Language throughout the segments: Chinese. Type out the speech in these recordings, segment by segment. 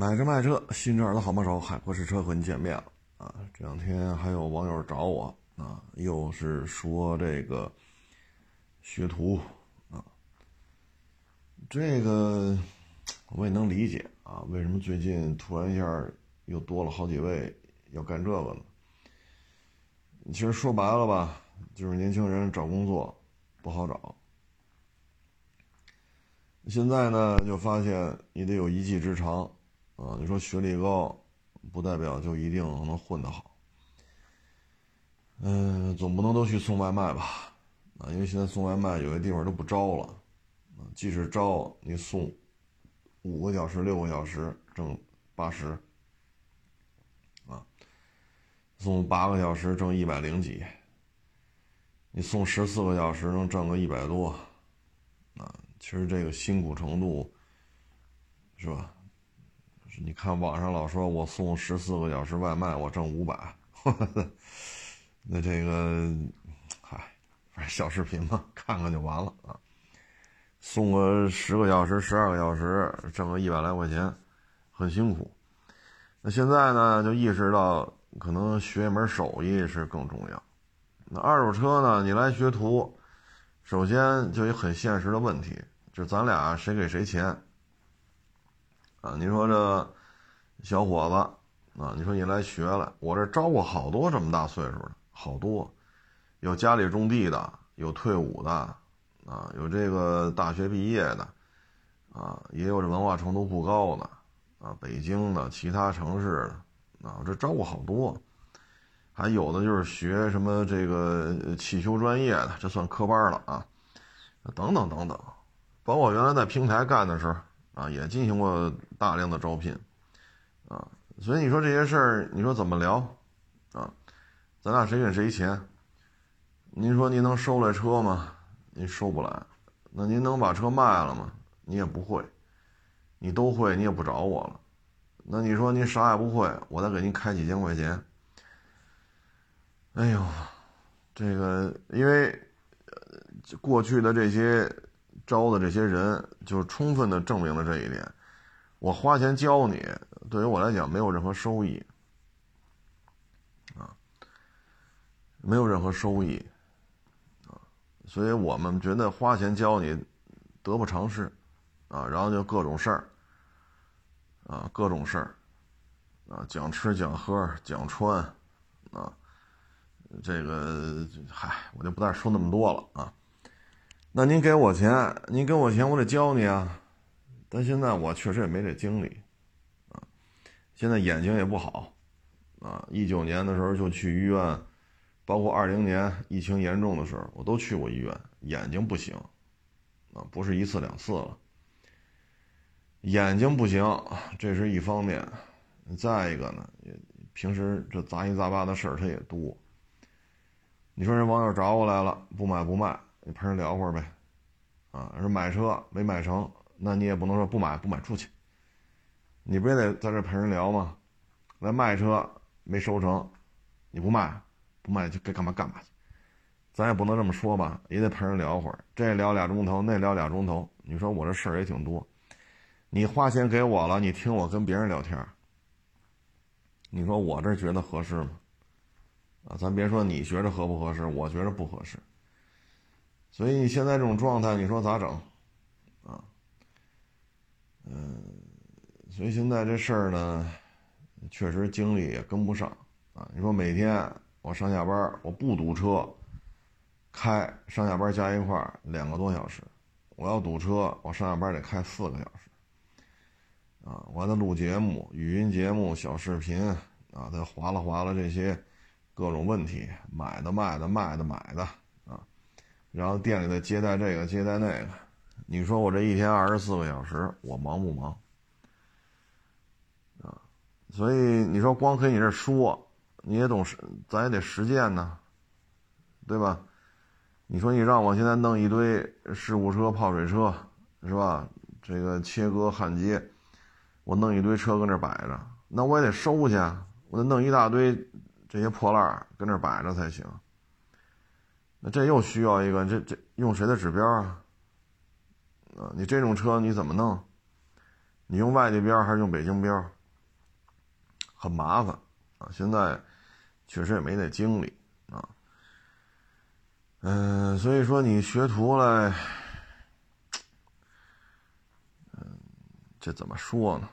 买车卖车，新车的好帮手，海阔试车和你见面了啊！这两天还有网友找我啊，又是说这个学徒啊，这个我也能理解啊，为什么最近突然一下又多了好几位要干这个呢？其实说白了吧，就是年轻人找工作不好找，现在呢就发现你得有一技之长。啊，你说学历高，不代表就一定能混得好。嗯，总不能都去送外卖吧？啊，因为现在送外卖有些地方都不招了。啊，即使招，你送五个小时、六个小时挣八十，啊，送八个小时挣一百零几，你送十四个小时能挣个一百多，啊，其实这个辛苦程度，是吧？你看网上老说我送十四个小时外卖，我挣五百，那这个，嗨，小视频嘛，看看就完了啊。送个十个小时、十二个小时，挣个一百来块钱，很辛苦。那现在呢，就意识到可能学一门手艺是更重要。那二手车呢，你来学徒，首先就有很现实的问题，就咱俩谁给谁钱。啊，你说这小伙子啊，你说你来学了，我这招过好多这么大岁数的，好多，有家里种地的，有退伍的，啊，有这个大学毕业的，啊，也有这文化程度不高的，啊，北京的，其他城市的，啊，这招过好多，还有的就是学什么这个汽修专业的，这算科班了啊，等等等等，包括原来在平台干的时候。啊，也进行过大量的招聘，啊，所以你说这些事儿，你说怎么聊，啊，咱俩谁给谁钱？您说您能收来车吗？您收不来。那您能把车卖了吗？你也不会。你都会，你也不找我了。那你说您啥也不会，我再给您开几千块钱？哎呦，这个因为过去的这些。招的这些人，就充分的证明了这一点。我花钱教你，对于我来讲没有任何收益，啊，没有任何收益，啊，所以我们觉得花钱教你得不偿失，啊，然后就各种事儿，啊，各种事儿，啊，讲吃讲喝讲穿，啊，这个嗨，我就不再说那么多了啊。那您给我钱，您给我钱，我得教你啊。但现在我确实也没这精力，啊，现在眼睛也不好，啊，一九年的时候就去医院，包括二零年疫情严重的时候，我都去过医院，眼睛不行，啊，不是一次两次了，眼睛不行，这是一方面，再一个呢，也平时这杂七杂八的事儿他也多。你说人网友找我来了，不买不卖。陪人聊会儿呗，啊，说买车没买成，那你也不能说不买不买出去，你不也得在这陪人聊吗？来卖车没收成，你不卖，不卖就该干嘛干嘛去，咱也不能这么说吧，也得陪人聊会儿，这聊俩钟头，那聊俩钟头，你说我这事儿也挺多，你花钱给我了，你听我跟别人聊天，你说我这觉得合适吗？啊，咱别说你觉着合不合适，我觉着不合适。所以现在这种状态，你说咋整？啊，嗯，所以现在这事儿呢，确实精力也跟不上啊。你说每天我上下班，我不堵车，开上下班加一块儿两个多小时；我要堵车，我上下班得开四个小时。啊，我还得录节目、语音节目、小视频啊，再划拉划拉这些各种问题，买的、卖的、卖的、买的。然后店里的接待这个接待那个，你说我这一天二十四个小时，我忙不忙？啊，所以你说光跟你这说，你也懂实，咱也得实践呢，对吧？你说你让我现在弄一堆事故车、泡水车，是吧？这个切割焊接，我弄一堆车搁那摆着，那我也得收去，我得弄一大堆这些破烂跟那摆着才行。那这又需要一个，这这用谁的指标啊？啊，你这种车你怎么弄？你用外地标还是用北京标？很麻烦啊！现在确实也没那精力啊。嗯，所以说你学徒了，嗯，这怎么说呢？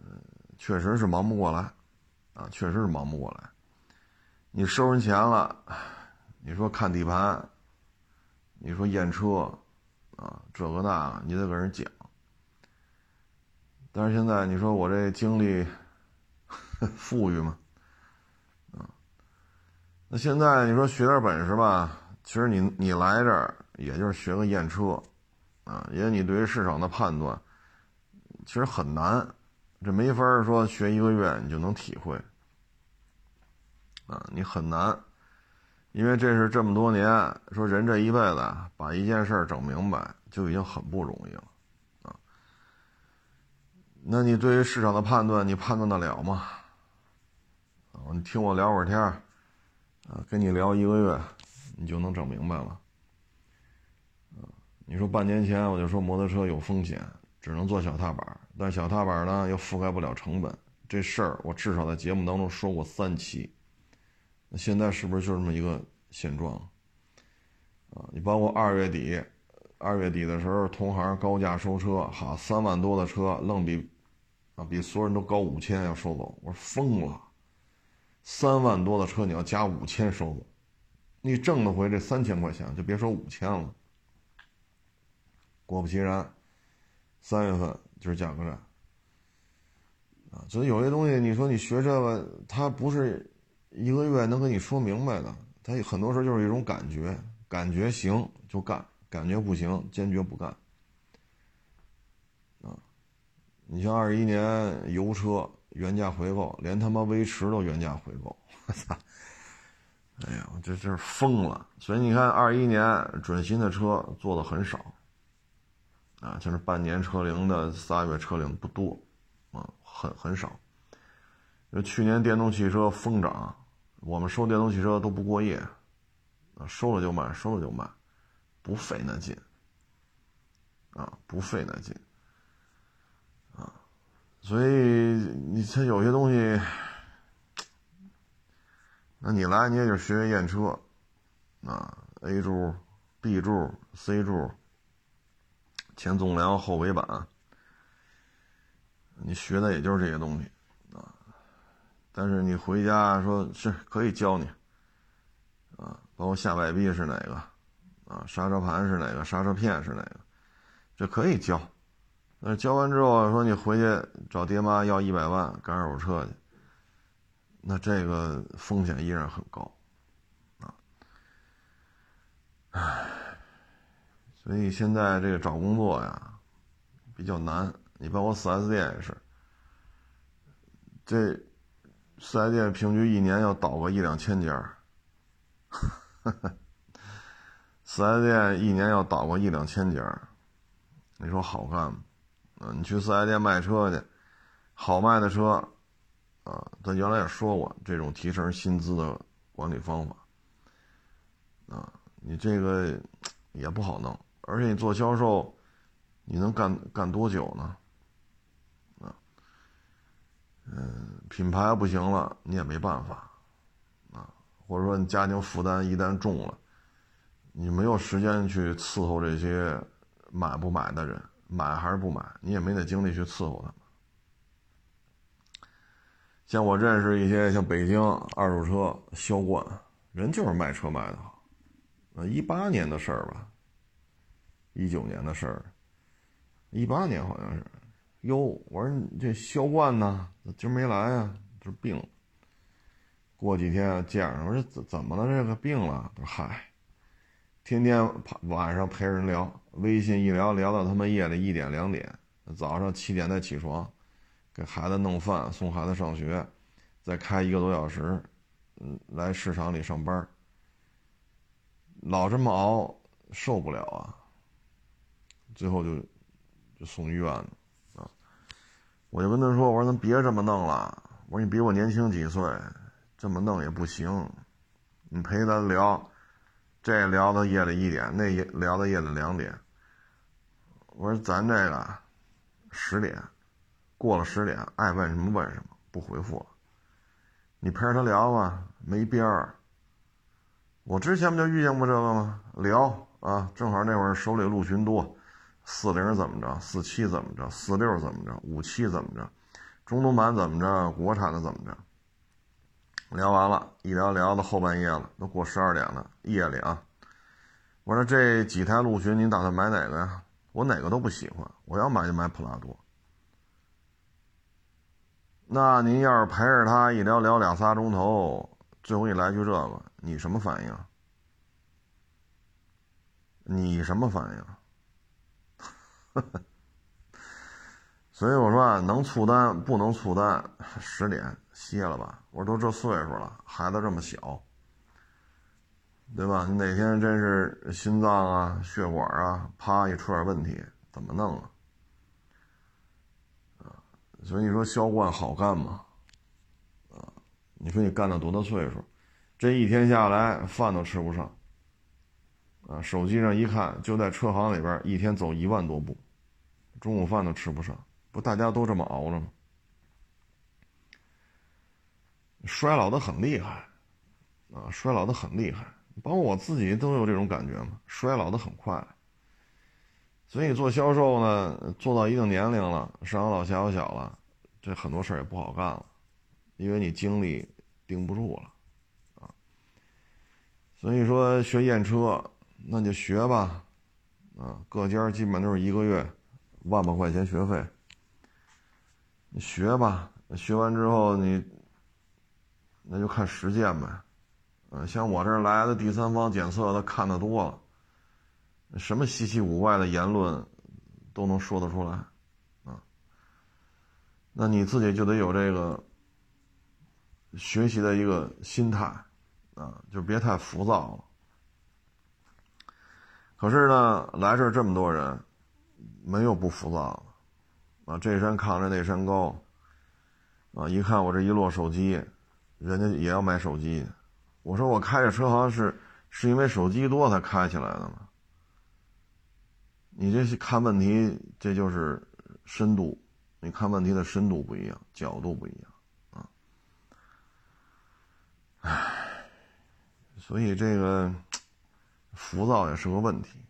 嗯，确实是忙不过来啊，确实是忙不过来。你收人钱了，你说看底盘，你说验车，啊，这个那，你得跟人讲。但是现在你说我这精力 富裕吗？啊那现在你说学点本事吧，其实你你来这儿也就是学个验车，啊，因为你对于市场的判断其实很难，这没法说学一个月你就能体会，啊，你很难，因为这是这么多年说人这一辈子把一件事整明白就已经很不容易了，啊，那你对于市场的判断你判断得了吗？啊，你听我聊会儿天儿。啊，跟你聊一个月，你就能整明白了。你说半年前我就说摩托车有风险，只能做小踏板，但小踏板呢又覆盖不了成本，这事儿我至少在节目当中说过三期。现在是不是就这么一个现状？啊，你包括二月底，二月底的时候，同行高价收车，好三万多的车，愣比啊比所有人都高五千要收走，我说疯了。三万多的车，你要加五千收走，你挣得回这三千块钱，就别说五千了。果不其然，三月份就是价格战啊！所以有些东西，你说你学这个，它不是一个月能跟你说明白的，它很多时候就是一种感觉，感觉行就干，感觉不行坚决不干。啊，你像二一年油车。原价回购，连他妈威驰都原价回购，我操！哎呀，我这这疯了。所以你看，二一年准新的车做的很少，啊，就是半年车龄的、仨月车龄不多，啊，很很少。就去年电动汽车疯涨，我们收电动汽车都不过夜，啊，收了就卖，收了就卖，不费那劲，啊，不费那劲。啊所以你像有些东西，那你来你也就学学验车，啊，A 柱、B 柱、C 柱，前纵梁、后尾板，你学的也就是这些东西，但是你回家说是可以教你，啊，包括下摆臂是哪个，啊，刹车盘是哪个，刹车片是哪个，这可以教。那教完之后，说你回去找爹妈要一百万干二手车去，那这个风险依然很高，啊，唉，所以现在这个找工作呀比较难。你包括四 S 店也是，这四 S 店平均一年要倒个一两千家，四 S 店一年要倒个一两千家，你说好干吗？你去四 S 店卖车去，好卖的车，啊，咱原来也说过这种提成薪资的管理方法，啊，你这个也不好弄，而且你做销售，你能干干多久呢？嗯，品牌不行了，你也没办法，啊，或者说你家庭负担一旦重了，你没有时间去伺候这些买不买的人。买还是不买，你也没那精力去伺候他们。像我认识一些像北京二手车销冠，人就是卖车卖的好。呃，一八年的事儿吧，一九年的事儿，一八年好像是。哟，我说你这销冠呢，今儿没来啊？这病。过几天见，我说怎怎么了？这个病了？他说嗨。天天晚上陪人聊，微信一聊聊到他妈夜里一点两点，早上七点再起床，给孩子弄饭，送孩子上学，再开一个多小时，嗯，来市场里上班，老这么熬受不了啊，最后就就送医院了！我就跟他说：“我说咱别这么弄了，我说你比我年轻几岁，这么弄也不行，你陪咱聊。”这聊到夜里一点，那也聊到夜里两点。我说咱这个十点，过了十点，爱问什么问什么，不回复了。你陪着他聊吧，没边儿。我之前不就遇见过这个吗？聊啊，正好那会儿手里陆巡多，四零怎么着，四七怎么着，四六怎么着，五七怎么着，中东版怎么着，国产的怎么着。聊完了，一聊聊到后半夜了，都过十二点了，夜里啊。我说这几台陆巡，您打算买哪个呀？我哪个都不喜欢，我要买就买普拉多。那您要是陪着他一聊聊两仨钟头，最后一来句这个，你什么反应？你什么反应？所以我说啊，能促单不能促单，十点歇了吧。我说都这岁数了，孩子这么小，对吧？你哪天真是心脏啊、血管啊，啪一出点问题，怎么弄啊？所以你说销冠好干吗？啊，你说你干到多大岁数，这一天下来饭都吃不上。啊，手机上一看，就在车行里边一天走一万多步，中午饭都吃不上，不大家都这么熬着吗？衰老的很厉害，啊，衰老的很厉害，包括我自己都有这种感觉嘛，衰老的很快。所以做销售呢，做到一定年龄了，上有老下有小了，这很多事儿也不好干了，因为你精力盯不住了，啊。所以说学验车，那就学吧，啊，各家基本都是一个月万把块钱学费，你学吧，学完之后你那就看实践呗，嗯，像我这来的第三方检测的看的多了。什么稀奇古怪的言论都能说得出来，啊，那你自己就得有这个学习的一个心态，啊，就别太浮躁了。可是呢，来这这么多人，没有不浮躁的，啊，这山看着那山高，啊，一看我这一摞手机，人家也要买手机，我说我开着车好像是是因为手机多才开起来的吗？你这是看问题，这就是深度。你看问题的深度不一样，角度不一样，啊，唉，所以这个 浮躁也是个问题，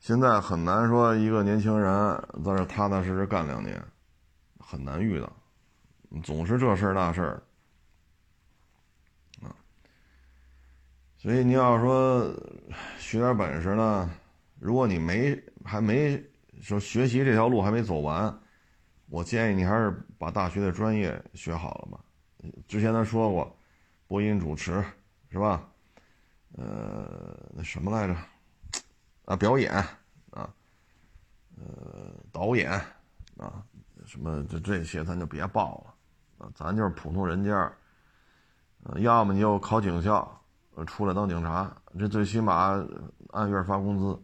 现在很难说一个年轻人在这踏踏实实干两年，很难遇到，总是这事儿那事儿，啊，所以你要说学点本事呢。如果你没还没说学习这条路还没走完，我建议你还是把大学的专业学好了吧。之前他说过，播音主持是吧？呃，那什么来着？啊，表演啊，呃，导演啊，什么这这些咱就别报了啊，咱就是普通人家。呃，要么你就考警校，呃出来当警察，这最起码按月发工资。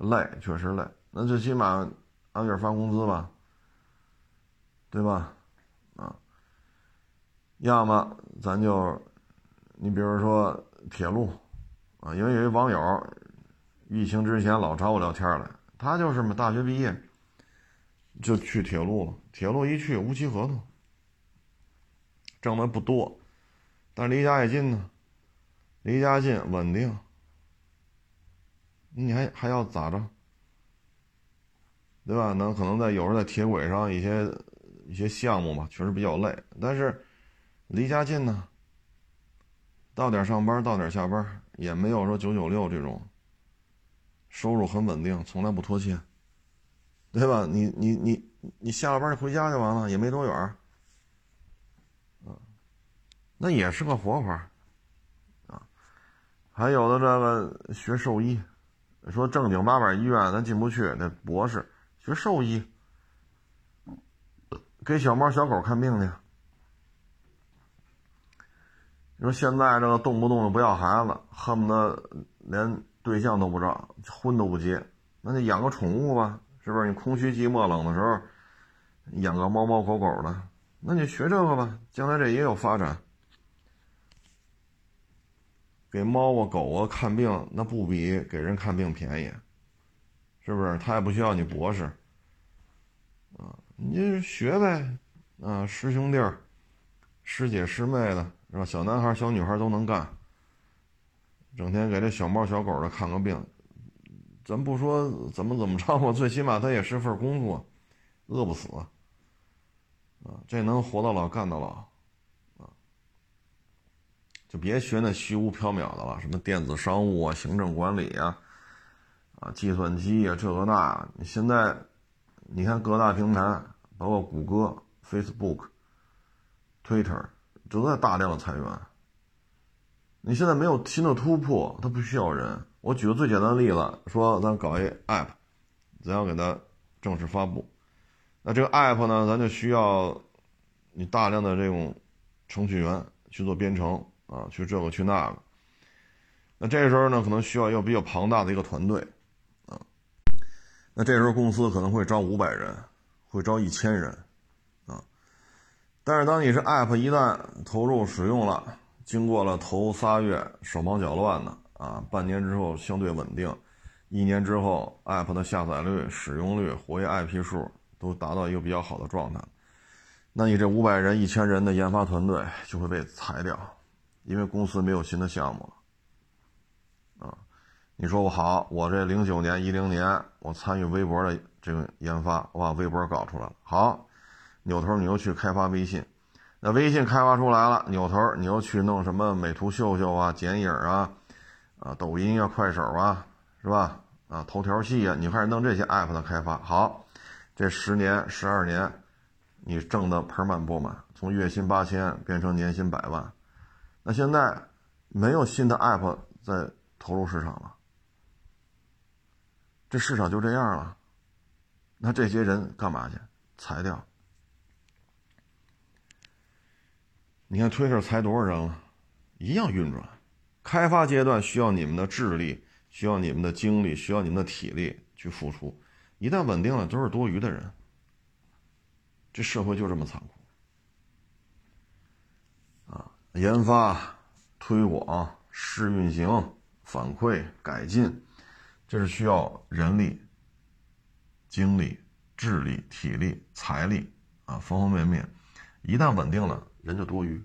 累，确实累。那最起码按月发工资吧，对吧？啊，要么咱就，你比如说铁路，啊，因为有一网友，疫情之前老找我聊天来，他就是嘛，大学毕业就去铁路了。铁路一去无期合同，挣的不多，但离家也近呢，离家近稳定。你还还要咋着？对吧？那可能在有时候在铁轨上一些一些项目吧，确实比较累。但是离家近呢，到点上班，到点下班，也没有说九九六这种，收入很稳定，从来不拖欠，对吧？你你你你下了班就回家就完了，也没多远儿，那也是个活法啊。还有的这个学兽医。说正经八百医院咱进不去，那博士学兽医，给小猫小狗看病去。你说现在这个动不动就不要孩子，恨不得连对象都不找，婚都不结，那就养个宠物吧，是不是？你空虚寂寞冷的时候，养个猫猫狗狗的，那你学这个吧，将来这也有发展。给猫啊狗啊看病，那不比给人看病便宜，是不是？他也不需要你博士，啊你就学呗，啊，师兄弟儿、师姐师妹的，是吧？小男孩、小女孩都能干，整天给这小猫小狗的看个病，咱不说怎么怎么着吧，最起码他也是份工作，饿不死啊，这能活到老干到老，啊，就别学那虚无缥缈的了，什么电子商务啊、行政管理啊、啊计算机啊，这个那，你现在。你看各大平台，包括谷歌、Facebook、Twitter，都在大量的裁员。你现在没有新的突破，它不需要人。我举个最简单的例子，说咱搞一 App，咱要给它正式发布，那这个 App 呢，咱就需要你大量的这种程序员去做编程啊，去这个去那个。那这时候呢，可能需要一个比较庞大的一个团队。啊那这时候公司可能会招五百人，会招一千人，啊，但是当你是 App 一旦投入使用了，经过了头仨月手忙脚乱的啊，半年之后相对稳定，一年之后 App 的下载率、使用率、活跃 IP 数都达到一个比较好的状态，那你这五百人、一千人的研发团队就会被裁掉，因为公司没有新的项目了啊。你说我好，我这零九年、一零年，我参与微博的这个研发，我把微博搞出来了。好，扭头你又去开发微信，那微信开发出来了，扭头你又去弄什么美图秀秀啊、剪影啊、啊抖音啊、快手啊，是吧？啊头条系啊，你开始弄这些 app 的开发。好，这十年、十二年，你挣的盆满钵满，从月薪八千变成年薪百万。那现在没有新的 app 在投入市场了。这市场就这样了，那这些人干嘛去？裁掉。你看推特裁多少人了，一样运转。开发阶段需要你们的智力，需要你们的精力，需要你们的体力去付出。一旦稳定了，都是多余的人。这社会就这么残酷。啊，研发、推广、试运行、反馈、改进。这是需要人力、精力、智力、体力、财力啊，方方面面。一旦稳定了，人就多余。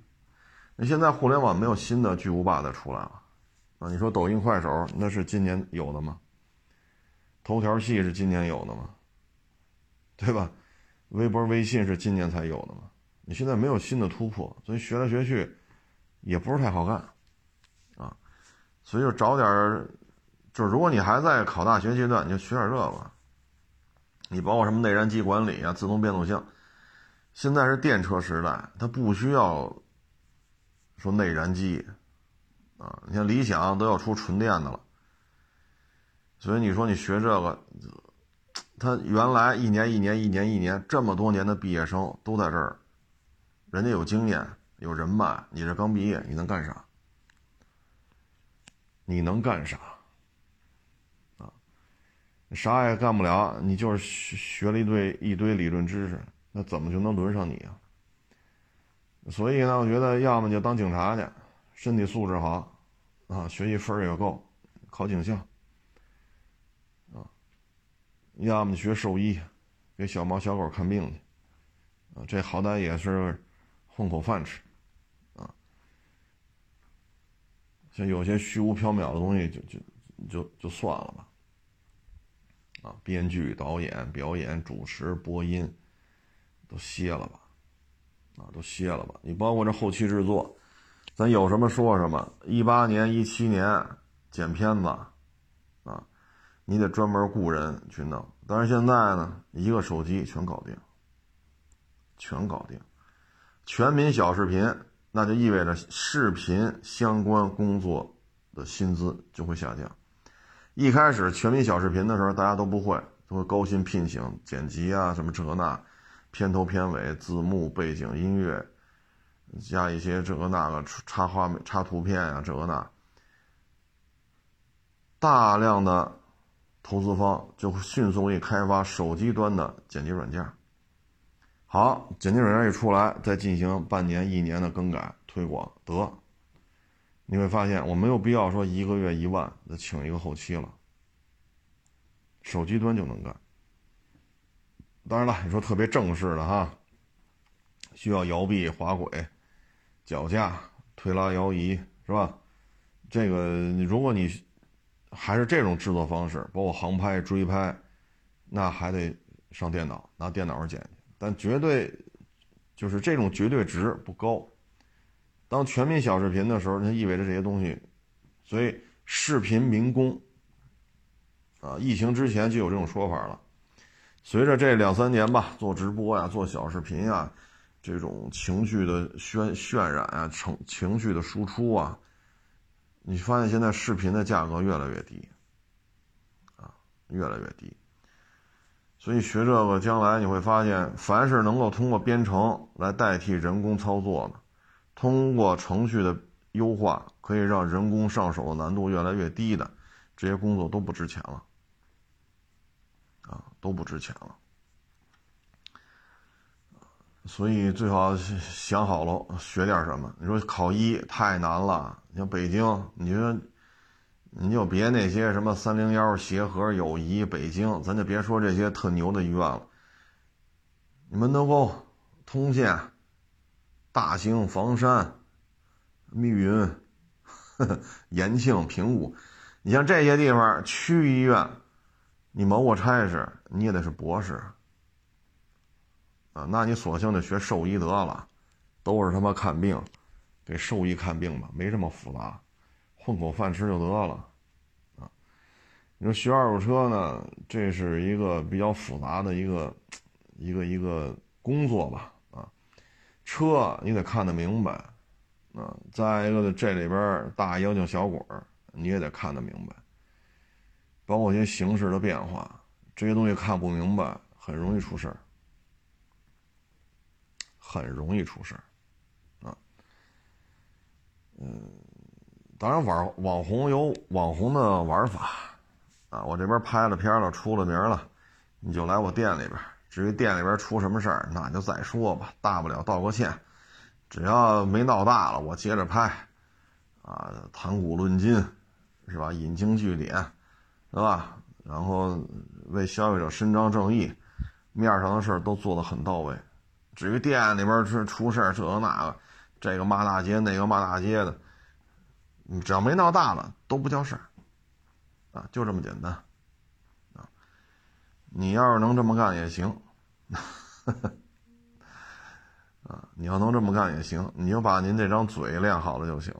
那现在互联网没有新的巨无霸再出来了啊？你说抖音、快手那是今年有的吗？头条系是今年有的吗？对吧？微博、微信是今年才有的吗？你现在没有新的突破，所以学来学去也不是太好干啊。所以就找点。就是如果你还在考大学阶段，你就学点这个。你包括什么内燃机管理啊、自动变速箱，现在是电车时代，它不需要说内燃机啊。你像理想都要出纯电的了，所以你说你学这个，他原来一年一年一年一年这么多年的毕业生都在这儿，人家有经验有人脉，你这刚毕业你能干啥？你能干啥？啥也干不了，你就是学学了一堆一堆理论知识，那怎么就能轮上你啊？所以呢，我觉得要么就当警察去，身体素质好，啊，学习分儿也够，考警校，啊，要么学兽医，给小猫小狗看病去，啊，这好歹也是混口饭吃，啊，像有些虚无缥缈的东西，就就就就算了吧。啊，编剧、导演、表演、主持、播音，都歇了吧，啊，都歇了吧。你包括这后期制作，咱有什么说什么。一八年、一七年剪片子，啊，你得专门雇人去弄。但是现在呢，一个手机全搞定，全搞定。全民小视频，那就意味着视频相关工作的薪资就会下降。一开始全民小视频的时候，大家都不会，都会高薪聘请剪辑啊，什么这那，片头片尾字幕背景音乐，加一些这个那个插画插图片啊，这个那，大量的投资方就会迅速一开发手机端的剪辑软件。好，剪辑软件一出来，再进行半年一年的更改推广，得。你会发现，我没有必要说一个月一万再请一个后期了，手机端就能干。当然了，你说特别正式的哈，需要摇臂、滑轨、脚架、推拉、摇移，是吧？这个如果你还是这种制作方式，包括航拍、追拍，那还得上电脑拿电脑上剪去。但绝对就是这种绝对值不高。当全民小视频的时候，它意味着这些东西，所以视频民工啊，疫情之前就有这种说法了。随着这两三年吧，做直播呀，做小视频呀，这种情绪的渲渲染啊，情情绪的输出啊，你发现现在视频的价格越来越低，啊，越来越低。所以学这个，将来你会发现，凡是能够通过编程来代替人工操作的，通过程序的优化可以让人工上手的难度越来越低的，这些工作都不值钱了。都不值钱了，所以最好想好了学点什么。你说考医太难了，像北京，你说你就别那些什么三零幺、协和、友谊、北京，咱就别说这些特牛的医院了。你门头沟、通县、大兴、房山、密云、延庆、平谷，你像这些地方区医院。你谋个差事，你也得是博士啊！那你索性就学兽医得了，都是他妈看病，给兽医看病吧，没这么复杂，混口饭吃就得了啊！你说学二手车呢，这是一个比较复杂的一个一个一个工作吧啊！车你得看得明白啊，再一个这里边大妖精小鬼你也得看得明白。包括一些形势的变化，这些东西看不明白，很容易出事儿，很容易出事儿，啊，嗯，当然网网红有网红的玩法，啊，我这边拍了片了，出了名了，你就来我店里边。至于店里边出什么事儿，那就再说吧，大不了道个歉，只要没闹大了，我接着拍，啊，谈古论今，是吧？引经据典。对吧？然后为消费者伸张正义，面上的事儿都做得很到位。至于店里边是出事儿，这个那个，这个骂大街，那个骂大街的，你只要没闹大了，都不叫事儿，啊，就这么简单，啊，你要是能这么干也行，啊，你要能这么干也行，你就把您这张嘴练好了就行，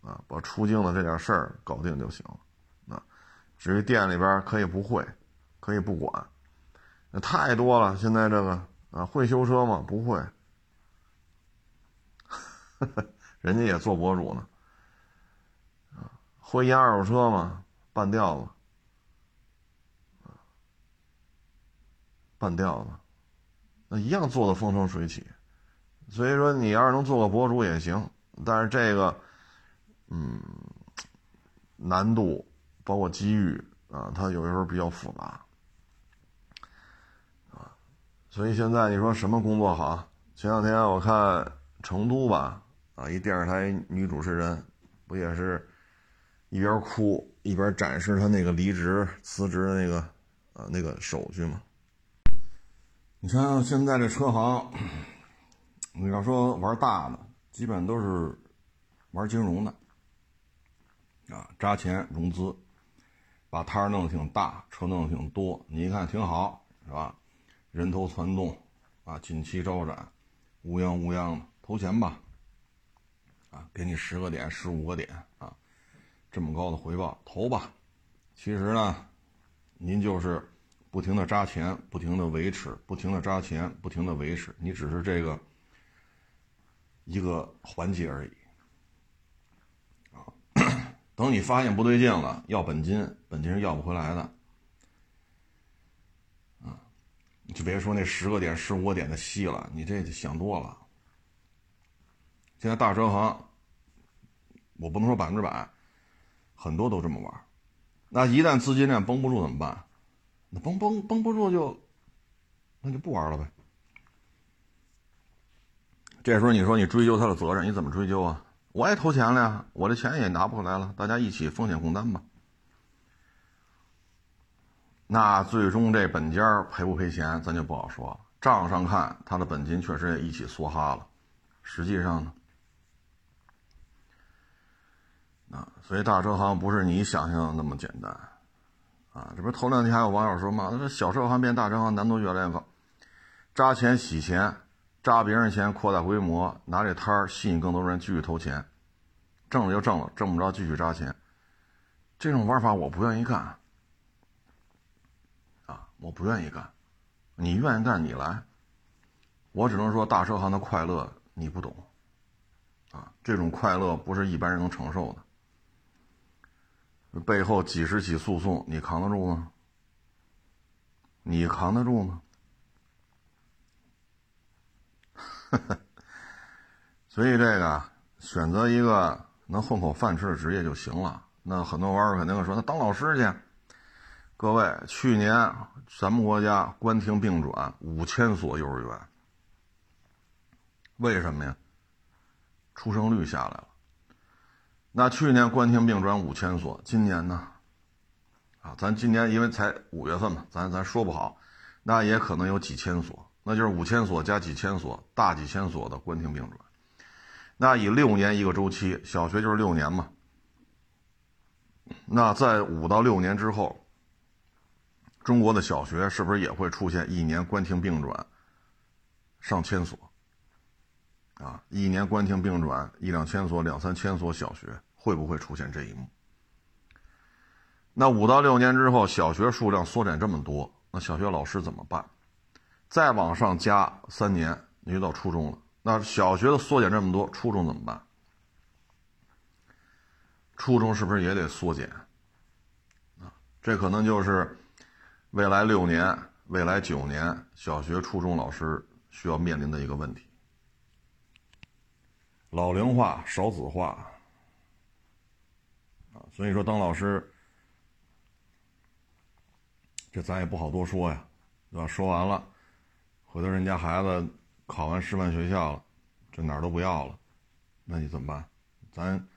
啊，把出京的这点事儿搞定就行。至于店里边可以不会，可以不管，那太多了。现在这个啊，会修车吗？不会，人家也做博主呢。啊，会验二手车吗？半吊子，半吊子，那一样做的风生水起。所以说，你要是能做个博主也行，但是这个，嗯，难度。包括机遇啊，它有时候比较复杂啊，所以现在你说什么工作好？前两天我看成都吧，啊，一电视台女主持人不也是一边哭一边展示她那个离职辞职的那个啊那个手续吗？你看现在这车行，你要说玩大的，基本都是玩金融的啊，扎钱融资。把摊儿弄得挺大，车弄得挺多，你一看挺好，是吧？人头攒动，啊，锦旗招展，乌泱乌泱的，投钱吧，啊，给你十个点、十五个点，啊，这么高的回报，投吧。其实呢，您就是不停的扎钱，不停的维持，不停的扎钱，不停的维持，你只是这个一个环节而已。等你发现不对劲了，要本金，本金是要不回来的，啊，你就别说那十个点、十五个点的稀了，你这想多了。现在大车行，我不能说百分之百，很多都这么玩。那一旦资金链绷不住怎么办？那绷绷绷不住就，那就不玩了呗。这时候你说你追究他的责任，你怎么追究啊？我也投钱了呀，我的钱也拿不回来了，大家一起风险共担吧。那最终这本家赔不赔钱，咱就不好说了。账上看，他的本金确实也一起梭哈了，实际上呢，啊，所以大车行不是你想象的那么简单，啊，这不是头两天还有网友说嘛，那小车行变大车行难度越来越高，扎钱洗钱，扎别人钱扩大规模，拿这摊儿吸引更多人继续投钱，挣了就挣了，挣不着继续扎钱，这种玩法我不愿意干。啊我不愿意干，你愿意干你来。我只能说大车行的快乐你不懂，啊，这种快乐不是一般人能承受的。背后几十起诉讼，你扛得住吗？你扛得住吗？所以这个选择一个能混口饭吃的职业就行了。那很多网友肯定会说，那当老师去。各位，去年咱们国家关停并转五千所幼儿园，为什么呀？出生率下来了。那去年关停并转五千所，今年呢？啊，咱今年因为才五月份嘛，咱咱说不好，那也可能有几千所，那就是五千所加几千所，大几千所的关停并转。那以六年一个周期，小学就是六年嘛。那在五到六年之后。中国的小学是不是也会出现一年关停并转上千所？啊，一年关停并转一两千所、两三千所小学，会不会出现这一幕？那五到六年之后，小学数量缩减这么多，那小学老师怎么办？再往上加三年，你就到初中了。那小学的缩减这么多，初中怎么办？初中是不是也得缩减？啊，这可能就是。未来六年、未来九年，小学、初中老师需要面临的一个问题：老龄化、少子化啊。所以说，当老师，这咱也不好多说呀，对吧？说完了，回头人家孩子考完师范学校了，这哪儿都不要了，那你怎么办？咱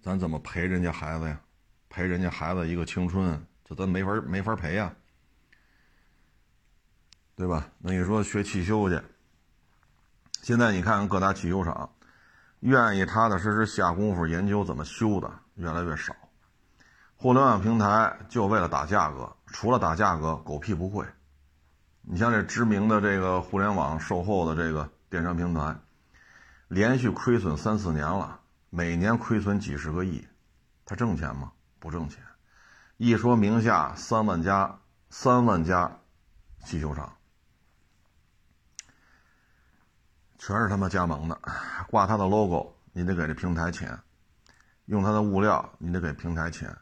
咱怎么陪人家孩子呀？陪人家孩子一个青春，这咱没法没法陪呀。对吧？那你说学汽修去？现在你看看各大汽修厂，愿意踏踏实实下功夫研究怎么修的越来越少。互联网平台就为了打价格，除了打价格，狗屁不会。你像这知名的这个互联网售后的这个电商平台，连续亏损三四年了，每年亏损几十个亿，他挣钱吗？不挣钱。一说名下三万家，三万家汽修厂。全是他妈加盟的，挂他的 logo，你得给这平台钱；用他的物料，你得给平台钱。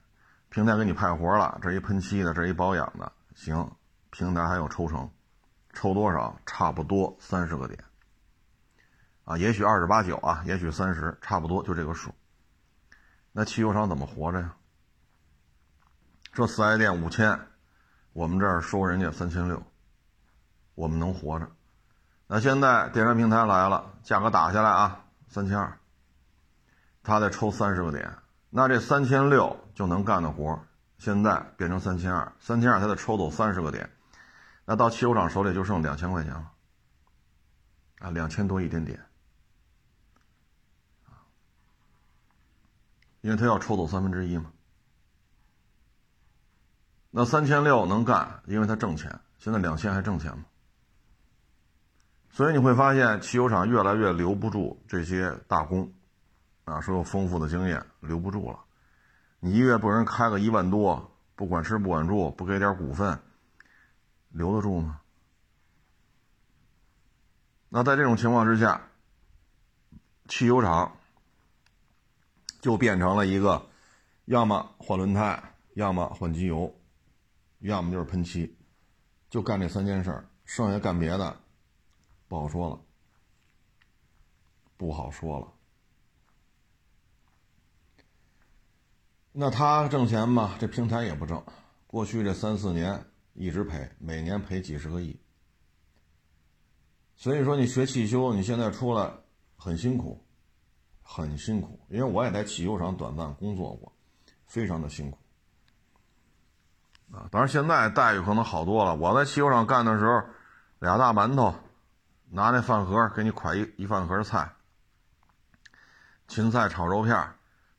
平台给你派活了，这一喷漆的，这一保养的，行，平台还有抽成，抽多少？差不多三十个点。啊，也许二十八九啊，也许三十，差不多就这个数。那汽修厂怎么活着呀？这四 S 店五千，我们这儿收人家三千六，我们能活着？那现在电商平台来了，价格打下来啊，三千二，他得抽三十个点，那这三千六就能干的活，现在变成三千二，三千二他得抽走三十个点，那到汽修厂手里就剩两千块钱了，啊，两千多一点点，因为他要抽走三分之一嘛，那三千六能干，因为他挣钱，现在两千还挣钱吗？所以你会发现，汽油厂越来越留不住这些大工，啊，说有丰富的经验，留不住了。你一月不人开个一万多，不管吃不管住，不给点股份，留得住吗？那在这种情况之下，汽油厂就变成了一个，要么换轮胎，要么换机油，要么就是喷漆，就干这三件事儿，剩下干别的。不好说了，不好说了。那他挣钱吗？这平台也不挣。过去这三四年一直赔，每年赔几十个亿。所以说，你学汽修，你现在出来很辛苦，很辛苦。因为我也在汽修厂短暂工作过，非常的辛苦。啊，当然现在待遇可能好多了。我在汽修厂干的时候，俩大馒头，拿那饭盒给你㧟一一饭盒菜，芹菜炒肉片，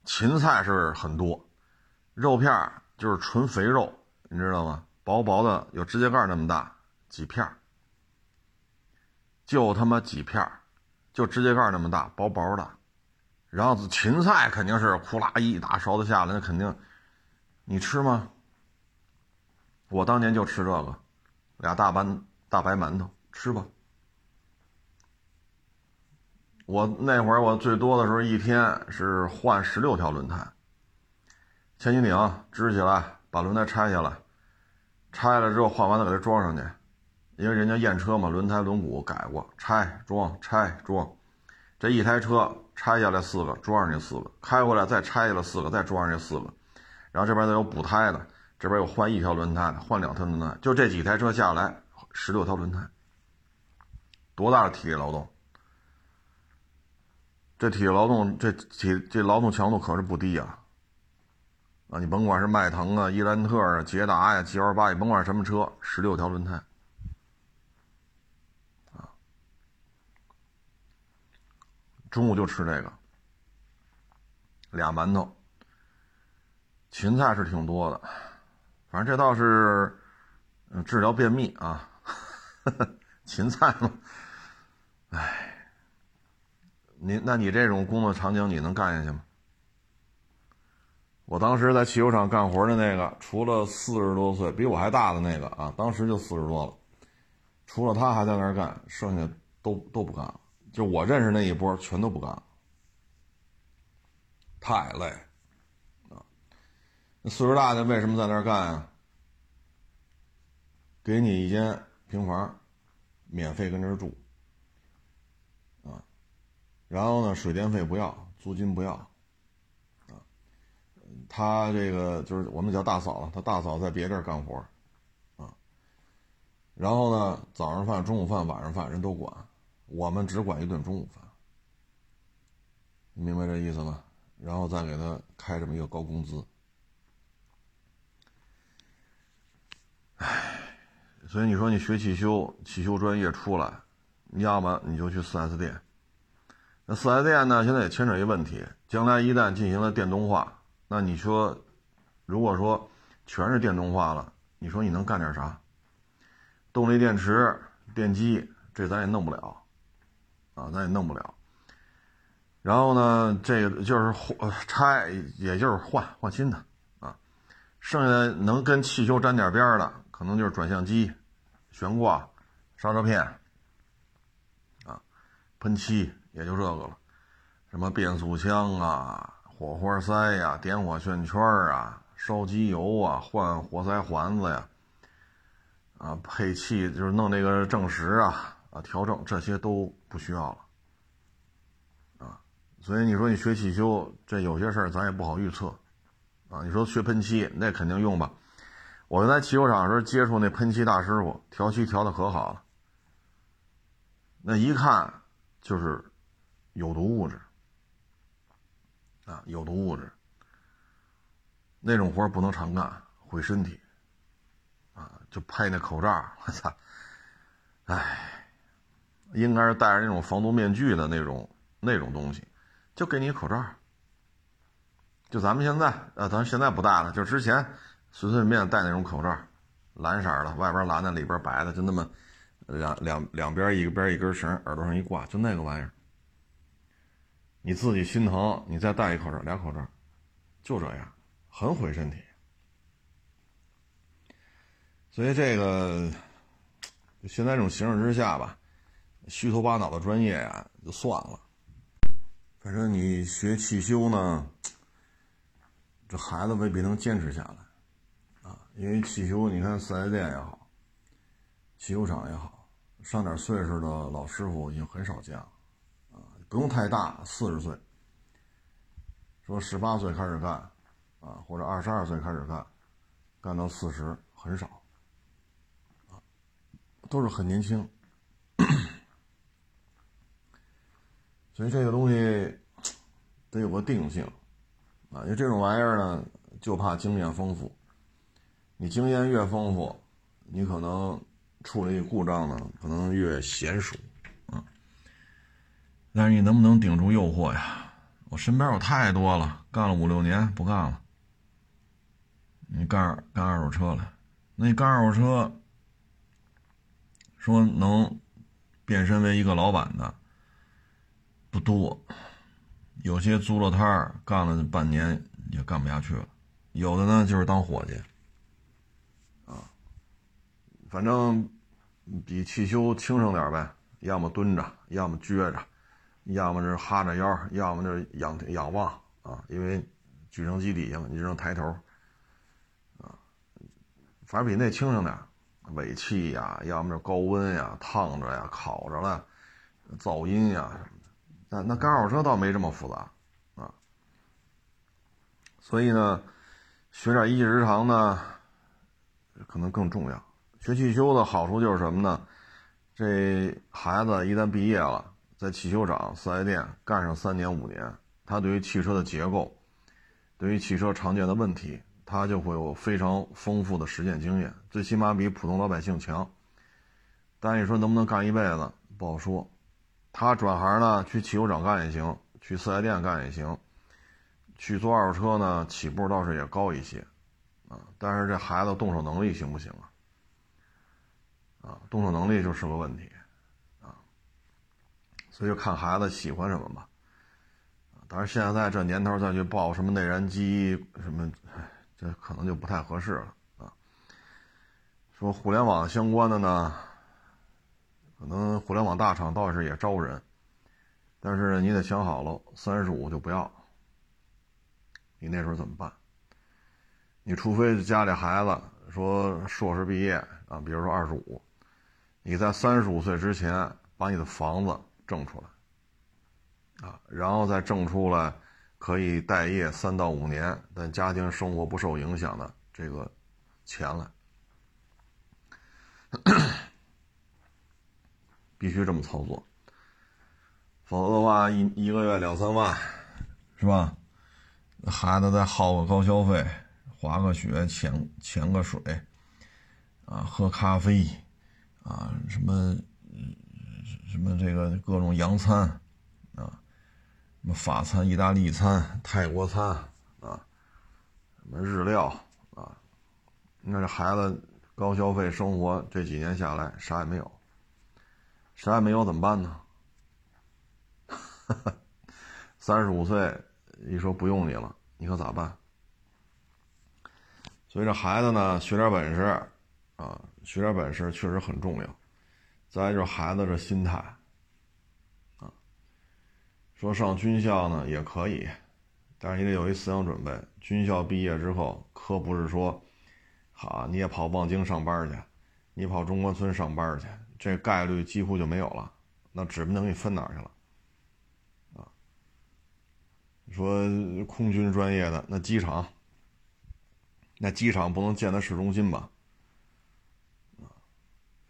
芹菜是很多，肉片就是纯肥肉，你知道吗？薄薄的，有指甲盖那么大，几片就他妈几片就指甲盖那么大，薄薄的。然后芹菜肯定是呼啦一大勺子下来，那肯定，你吃吗？我当年就吃这个，俩大馒大白馒头，吃吧。我那会儿我最多的时候一天是换十六条轮胎，千斤顶支起来，把轮胎拆下来，拆了之后换完了给它装上去，因为人家验车嘛，轮胎轮毂改过，拆装拆装，这一台车拆下来四个，装上去四个，开回来再拆下来四个，再装上去四个，然后这边再有补胎的。这边又换一条轮胎的，换两条轮胎，就这几台车下来，十六条轮胎，多大的体力劳动？这体力劳动，这体这劳动强度可是不低呀！啊，你甭管是迈腾啊、伊兰特啊、捷达呀、G L 八，你甭管什么车，十六条轮胎，啊，中午就吃这个，俩馒头，芹菜是挺多的。反正这倒是，嗯，治疗便秘啊，芹菜嘛，哎，你那你这种工作场景你能干下去吗？我当时在汽修厂干活的那个，除了四十多岁比我还大的那个啊，当时就四十多了，除了他还在那儿干，剩下都都不干了。就我认识那一波，全都不干了，太累。那岁数大的为什么在那儿干啊？给你一间平房，免费跟这儿住，啊，然后呢，水电费不要，租金不要，他这个就是我们叫大嫂了，他大嫂在别地儿干活，啊，然后呢，早上饭、中午饭、晚上饭人都管，我们只管一顿中午饭，你明白这意思吗？然后再给他开这么一个高工资。唉，所以你说你学汽修，汽修专业出来，要么你就去 4S 店。那 4S 店呢，现在也牵扯一问题，将来一旦进行了电动化，那你说，如果说全是电动化了，你说你能干点啥？动力电池、电机，这咱也弄不了，啊，咱也弄不了。然后呢，这个就是换拆，也就是换换新的啊，剩下的能跟汽修沾点边的。可能就是转向机、悬挂、刹车片，啊，喷漆也就这个了，什么变速箱啊、火花塞呀、点火线圈啊、烧机油啊、换活塞环子呀，啊，配气就是弄那个正时啊、啊调整这些都不需要了，啊，所以你说你学汽修，这有些事儿咱也不好预测，啊，你说学喷漆那肯定用吧。我在汽修厂时候接触那喷漆大师傅，调漆调的可好了。那一看就是有毒物质啊，有毒物质。那种活不能常干，毁身体啊！就配那口罩，我操！哎，应该是戴着那种防毒面具的那种那种东西，就给你口罩。就咱们现在啊，咱现在不戴了，就之前。随随便便戴那种口罩，蓝色的，外边蓝的，里边白的，就那么两两两边一个边一根绳，耳朵上一挂，就那个玩意儿。你自己心疼，你再戴一口罩，俩口罩，就这样，很毁身体。所以这个现在这种形势之下吧，虚头巴脑的专业啊，就算了。反正你学汽修呢，这孩子未必能坚持下来啊。因为汽修，你看四 S 店也好，汽修厂也好，上点岁数的老师傅已经很少见了，不用太大，四十岁，说十八岁开始干，啊，或者二十二岁开始干，干到四十很少，啊，都是很年轻，所以这个东西得有个定性，啊，因为这种玩意儿呢，就怕经验丰富。你经验越丰富，你可能处理故障呢，可能越娴熟。但是你能不能顶住诱惑呀？我身边有太多了，干了五六年不干了。你干干二手车了，那干二手车，说能变身为一个老板的不多，有些租了摊儿干了半年也干不下去了，有的呢就是当伙计啊。反正比汽修轻省点呗，要么蹲着，要么撅着，要么是哈着腰，要么就是仰仰望啊，因为举升机底下嘛你只能抬头啊，反正比那轻省点，尾气呀，要么是高温呀，烫着呀，烤着了，噪音呀什么的。那那干二手车倒没这么复杂啊，所以呢，学点一技之长呢，可能更重要。学汽修的好处就是什么呢？这孩子一旦毕业了，在汽修厂、四 S 店干上三年五年，他对于汽车的结构，对于汽车常见的问题，他就会有非常丰富的实践经验，最起码比普通老百姓强。但你说能不能干一辈子，不好说。他转行呢，去汽修厂干也行，去四 S 店干也行，去做二手车呢，起步倒是也高一些，啊，但是这孩子动手能力行不行啊？啊，动手能力就是个问题，所以就看孩子喜欢什么吧。但是现在这年头再去报什么内燃机什么，这可能就不太合适了啊。说互联网相关的呢，可能互联网大厂倒是也招人，但是你得想好了，三十五就不要。你那时候怎么办？你除非家里孩子说硕士毕业啊，比如说二十五。你在三十五岁之前把你的房子挣出来，啊，然后再挣出来可以待业三到五年，但家庭生活不受影响的这个钱来，必须这么操作，否则的话一一个月两三万，是吧？孩子再耗个高消费，滑个雪，潜潜个水，啊，喝咖啡。啊，什么，什么这个各种洋餐，啊，什么法餐、意大利餐、泰国餐，啊，什么日料，啊，那这孩子高消费生活这几年下来啥也没有，啥也没有怎么办呢？三十五岁一说不用你了，你可咋办？所以这孩子呢，学点本事，啊。学点本事确实很重要，再就是孩子这心态，啊，说上军校呢也可以，但是你得有一思想准备。军校毕业之后，可不是说，好你也跑望京上班去，你跑中关村上班去，这概率几乎就没有了，那指不定你分哪去了，啊，说空军专业的那机场，那机场不能建在市中心吧？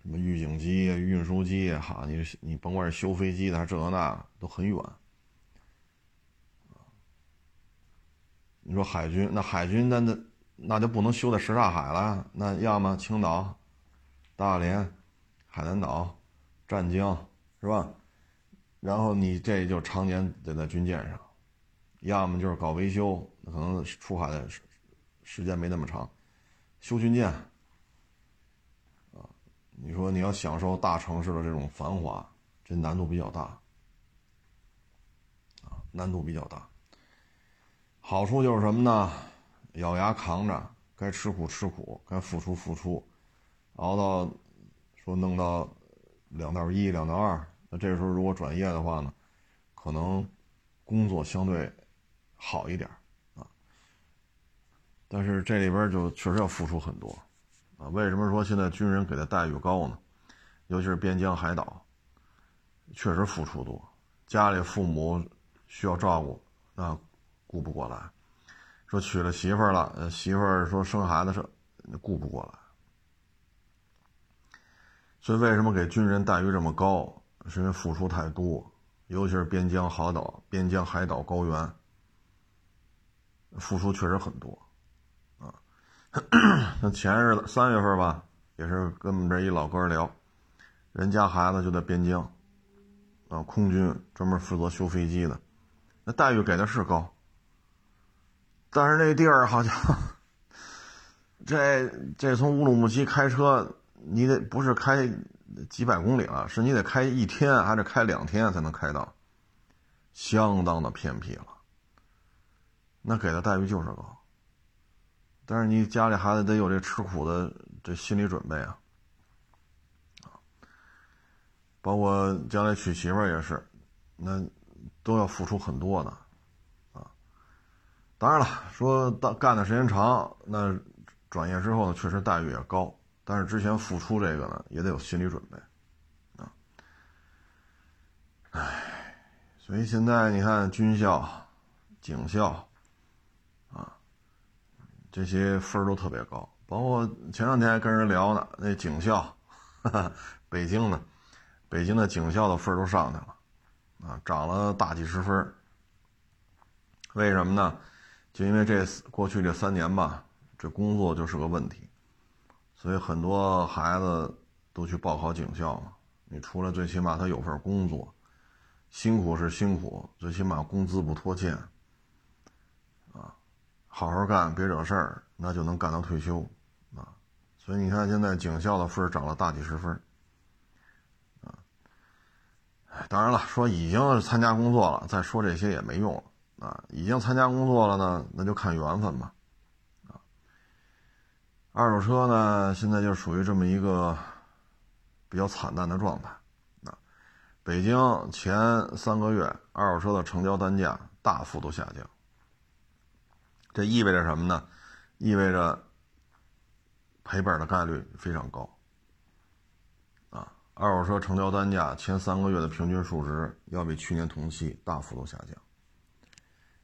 什么预警机呀、运输机呀，哈，你你甭管是修飞机的还是这个那，都很远。你说海军那海军那那那就不能修在什刹海了，那要么青岛、大连、海南岛、湛江，是吧？然后你这就常年得在军舰上，要么就是搞维修，可能出海的时时间没那么长，修军舰。你说你要享受大城市的这种繁华，这难度比较大，啊，难度比较大。好处就是什么呢？咬牙扛着，该吃苦吃苦，该付出付出，熬到说弄到两道一、两道二，那这时候如果转业的话呢，可能工作相对好一点啊。但是这里边就确实要付出很多。啊，为什么说现在军人给的待遇高呢？尤其是边疆海岛，确实付出多，家里父母需要照顾，那顾不过来。说娶了媳妇儿了，媳妇儿说生孩子是顾不过来。所以为什么给军人待遇这么高？是因为付出太多，尤其是边疆海岛、边疆海岛高原，付出确实很多。那前日子三月份吧，也是跟我们这一老哥聊，人家孩子就在边疆，啊，空军专门负责修飞机的，那待遇给的是高，但是那地儿好像，这这从乌鲁木齐开车，你得不是开几百公里了，是你得开一天还得开两天才能开到，相当的偏僻了，那给的待遇就是高。但是你家里孩子得有这吃苦的这心理准备啊，包括将来娶媳妇也是，那都要付出很多的，啊，当然了，说当干的时间长，那转业之后呢，确实待遇也高，但是之前付出这个呢，也得有心理准备，啊，唉，所以现在你看军校、警校。这些分都特别高，包括前两天还跟人聊呢，那警校，北京的，北京的警校的分都上去了，啊，涨了大几十分。为什么呢？就因为这过去这三年吧，这工作就是个问题，所以很多孩子都去报考警校嘛。你出来最起码他有份工作，辛苦是辛苦，最起码工资不拖欠。好好干，别惹事儿，那就能干到退休，啊！所以你看，现在警校的分涨了大几十分，啊！当然了，说已经参加工作了，再说这些也没用，啊！已经参加工作了呢，那就看缘分吧，啊！二手车呢，现在就属于这么一个比较惨淡的状态，啊！北京前三个月二手车的成交单价大幅度下降。这意味着什么呢？意味着赔本的概率非常高。啊，二手车成交单价前三个月的平均数值要比去年同期大幅度下降。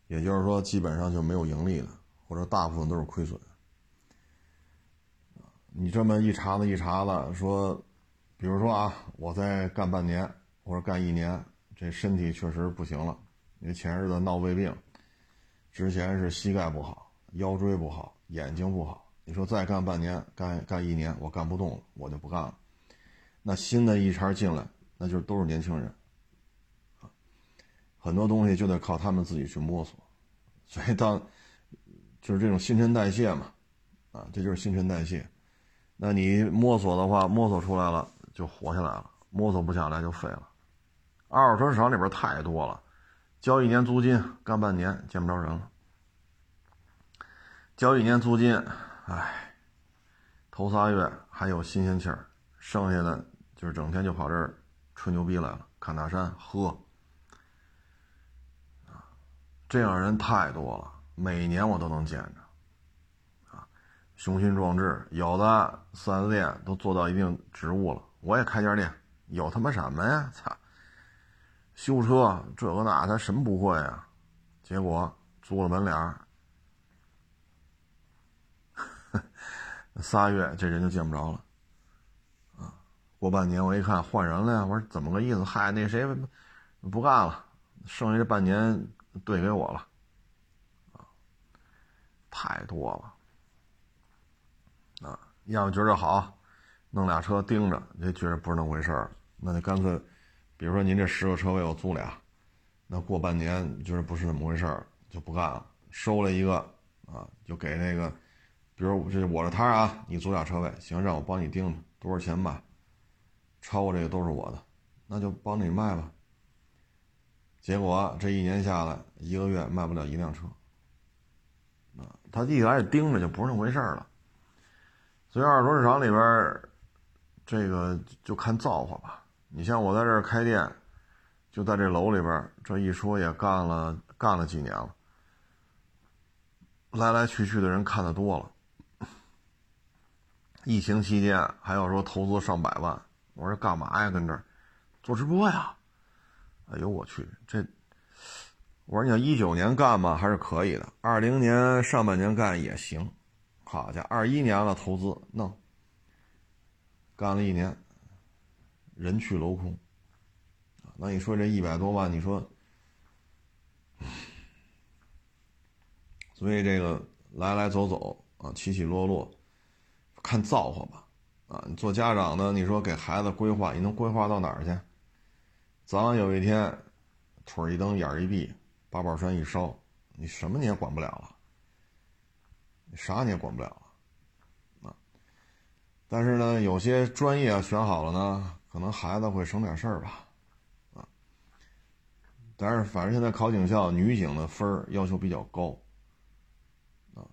也就是说，基本上就没有盈利了，或者大部分都是亏损。你这么一茬子一茬子说，比如说啊，我再干半年或者干一年，这身体确实不行了，因为前日子闹胃病。之前是膝盖不好，腰椎不好，眼睛不好。你说再干半年，干干一年，我干不动了，我就不干了。那新的一茬进来，那就是都是年轻人，啊，很多东西就得靠他们自己去摸索。所以当就是这种新陈代谢嘛，啊，这就是新陈代谢。那你摸索的话，摸索出来了就活下来了，摸索不下来就废了。二手车市场里边太多了。交一年租金，干半年见不着人了。交一年租金，唉，头仨月还有新鲜气儿，剩下的就是整天就跑这儿吹牛逼来了，看大山，喝。这样人太多了，每年我都能见着。啊，雄心壮志，有的四 S 店都做到一定职务了，我也开家店，有他妈什么呀？操！修车这个那他什么不会啊？结果租了门脸儿 仨月这人就见不着了。啊，过半年我一看换人了呀，我说怎么个意思？嗨，那谁不干了，剩下这半年兑给我了。啊，太多了。啊，要么觉着好，弄俩车盯着，也觉着不是那么回事儿，那就干脆。比如说您这十个车位我租俩，那过半年觉得不是那么回事儿，就不干了，收了一个啊，就给那个，比如这是我的摊儿啊，你租俩车位，行，让我帮你盯着多少钱吧，超过这个都是我的，那就帮你卖吧。结果这一年下来，一个月卖不了一辆车，啊，他一来盯着就不是那么回事儿了。所以二手车市场里边，这个就看造化吧。你像我在这儿开店，就在这楼里边，这一说也干了干了几年了，来来去去的人看的多了。疫情期间还要说投资上百万，我说干嘛呀？跟这儿做直播呀？哎呦我去，这我说你要一九年干吧还是可以的，二零年上半年干也行，好家伙，二一年了投资弄，干了一年。人去楼空，那你说这一百多万，你说，所以这个来来走走啊，起起落落，看造化吧，啊，做家长的，你说给孩子规划，你能规划到哪儿去？早晚有一天，腿一蹬，眼一闭，八宝山一烧，你什么你也管不了了，你啥你也管不了了，啊！但是呢，有些专业选好了呢，可能孩子会省点事儿吧，啊！但是反正现在考警校，女警的分儿要求比较高，啊，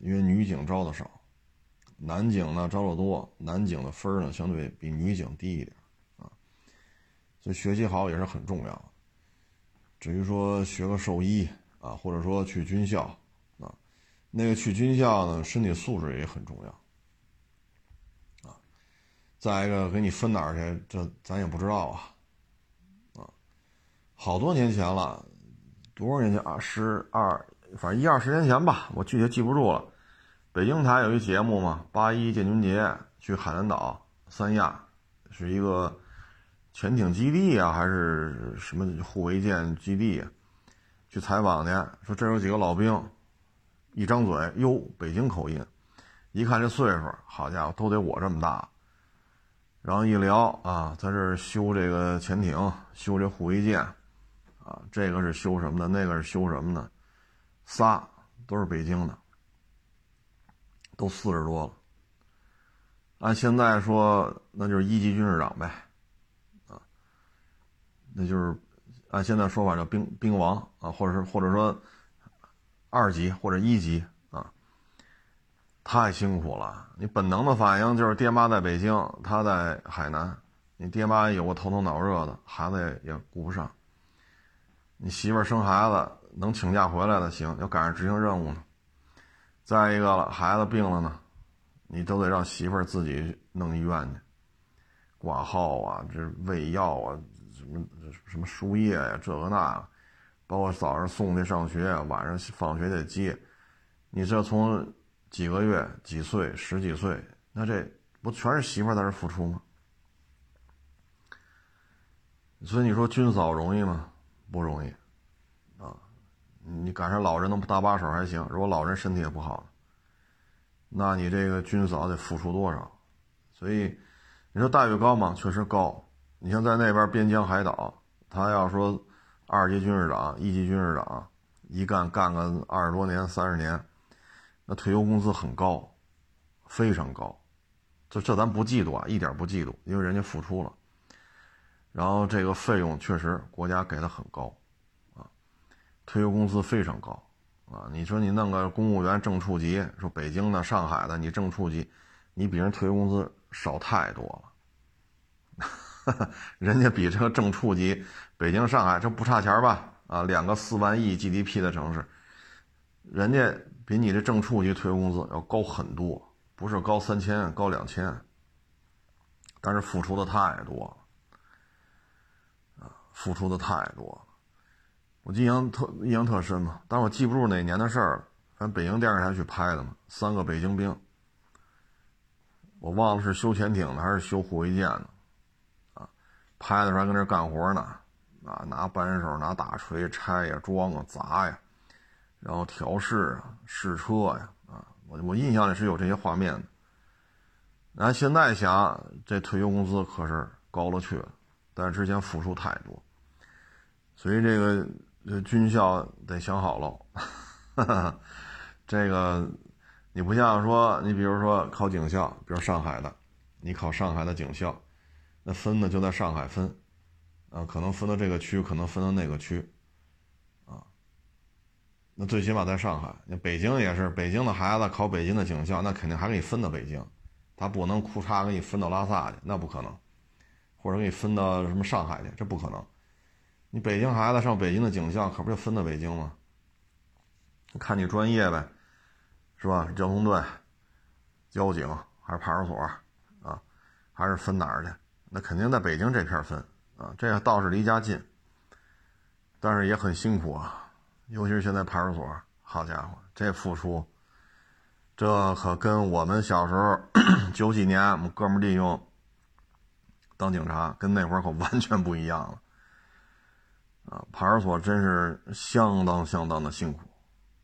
因为女警招的少，男警呢招的多，男警的分儿呢相对比女警低一点。啊所以学习好也是很重要。至于说学个兽医啊，或者说去军校啊，那个去军校呢，身体素质也很重要。再一个，给你分哪儿去，这咱也不知道啊。啊，好多年前了，多少年前啊？十二，反正一二十年前吧，我具体记不住了。北京台有一节目嘛，八一建军节去海南岛三亚，是一个。潜艇基地啊，还是什么护卫舰基地啊？去采访去，说这有几个老兵，一张嘴，哟，北京口音，一看这岁数，好家伙，都得我这么大。然后一聊啊，在这修这个潜艇，修这护卫舰，啊，这个是修什么的，那个是修什么的，仨都是北京的，都四十多了。按现在说，那就是一级军士长呗。啊那就是按现在说法叫兵兵王啊，或者是或者说二级或者一级，太辛苦了。你本能的反应就是爹妈在北京，他在海南，你爹妈有个头疼脑热的，孩子也也顾不上。你媳妇儿生孩子能请假回来的行，要赶上执行任务呢。再一个了，孩子病了呢，你都得让媳妇儿自己弄医院去挂号啊，这喂药啊。什么什么输液呀，这个那个，包括早上送去上学，晚上放学得接，你这从几个月、几岁、十几岁，那这不全是媳妇在这付出吗？所以你说军嫂容易吗？不容易，啊，你赶上老人能搭把手还行，如果老人身体也不好，那你这个军嫂得付出多少？所以你说待遇高吗？确实高。你像在那边边疆海岛，他要说二级军士长、一级军士长，一干干个二十多年、三十年，那退休工资很高，非常高。这这咱不嫉妒啊，一点不嫉妒，因为人家付出了。然后这个费用确实国家给的很高，啊，退休工资非常高，啊，你说你弄个公务员正处级，说北京的、上海的，你正处级，你比人退休工资少太多了。人家比这个正处级，北京、上海这不差钱吧？啊，两个四万亿 GDP 的城市，人家比你这正处级退休工资要高很多，不是高三千，高两千。但是付出的太多了，啊，付出的太多了。我印象特印象特深嘛，但是我记不住哪年的事儿了。反正北京电视台去拍的嘛，三个北京兵，我忘了是修潜艇的还是修护卫舰的。啊拍的时候还跟那干活呢，啊，拿扳手、拿大锤拆呀、装啊、砸呀，然后调试啊、试车呀，啊，我我印象里是有这些画面的。那现在想，这退休工资可是高了去了，但是之前付出太多，所以这个这军校得想好喽。这个你不像说，你比如说考警校，比如上海的，你考上海的警校。那分呢就在上海分，啊，可能分到这个区，可能分到那个区，最起码在上海，那北京也是，北京的孩子考北京的警校，那肯定还给你分到北京，他不能裤衩给你分到拉萨去，那不可能，或者给你分到什么上海去，这不可能。你北京孩子上北京的警校，可不就分到北京吗？看你专业呗，是吧？交通队、交警还是派出所，啊，还是分哪儿去？那肯定在北京这片分啊，这倒是离家近，但是也很辛苦啊，尤其是现在派出所，好家伙，这付出，这可跟我们小时候 九几年我们哥们利用当警察，跟那会儿可完全不一样了啊！派出所真是相当相当的辛苦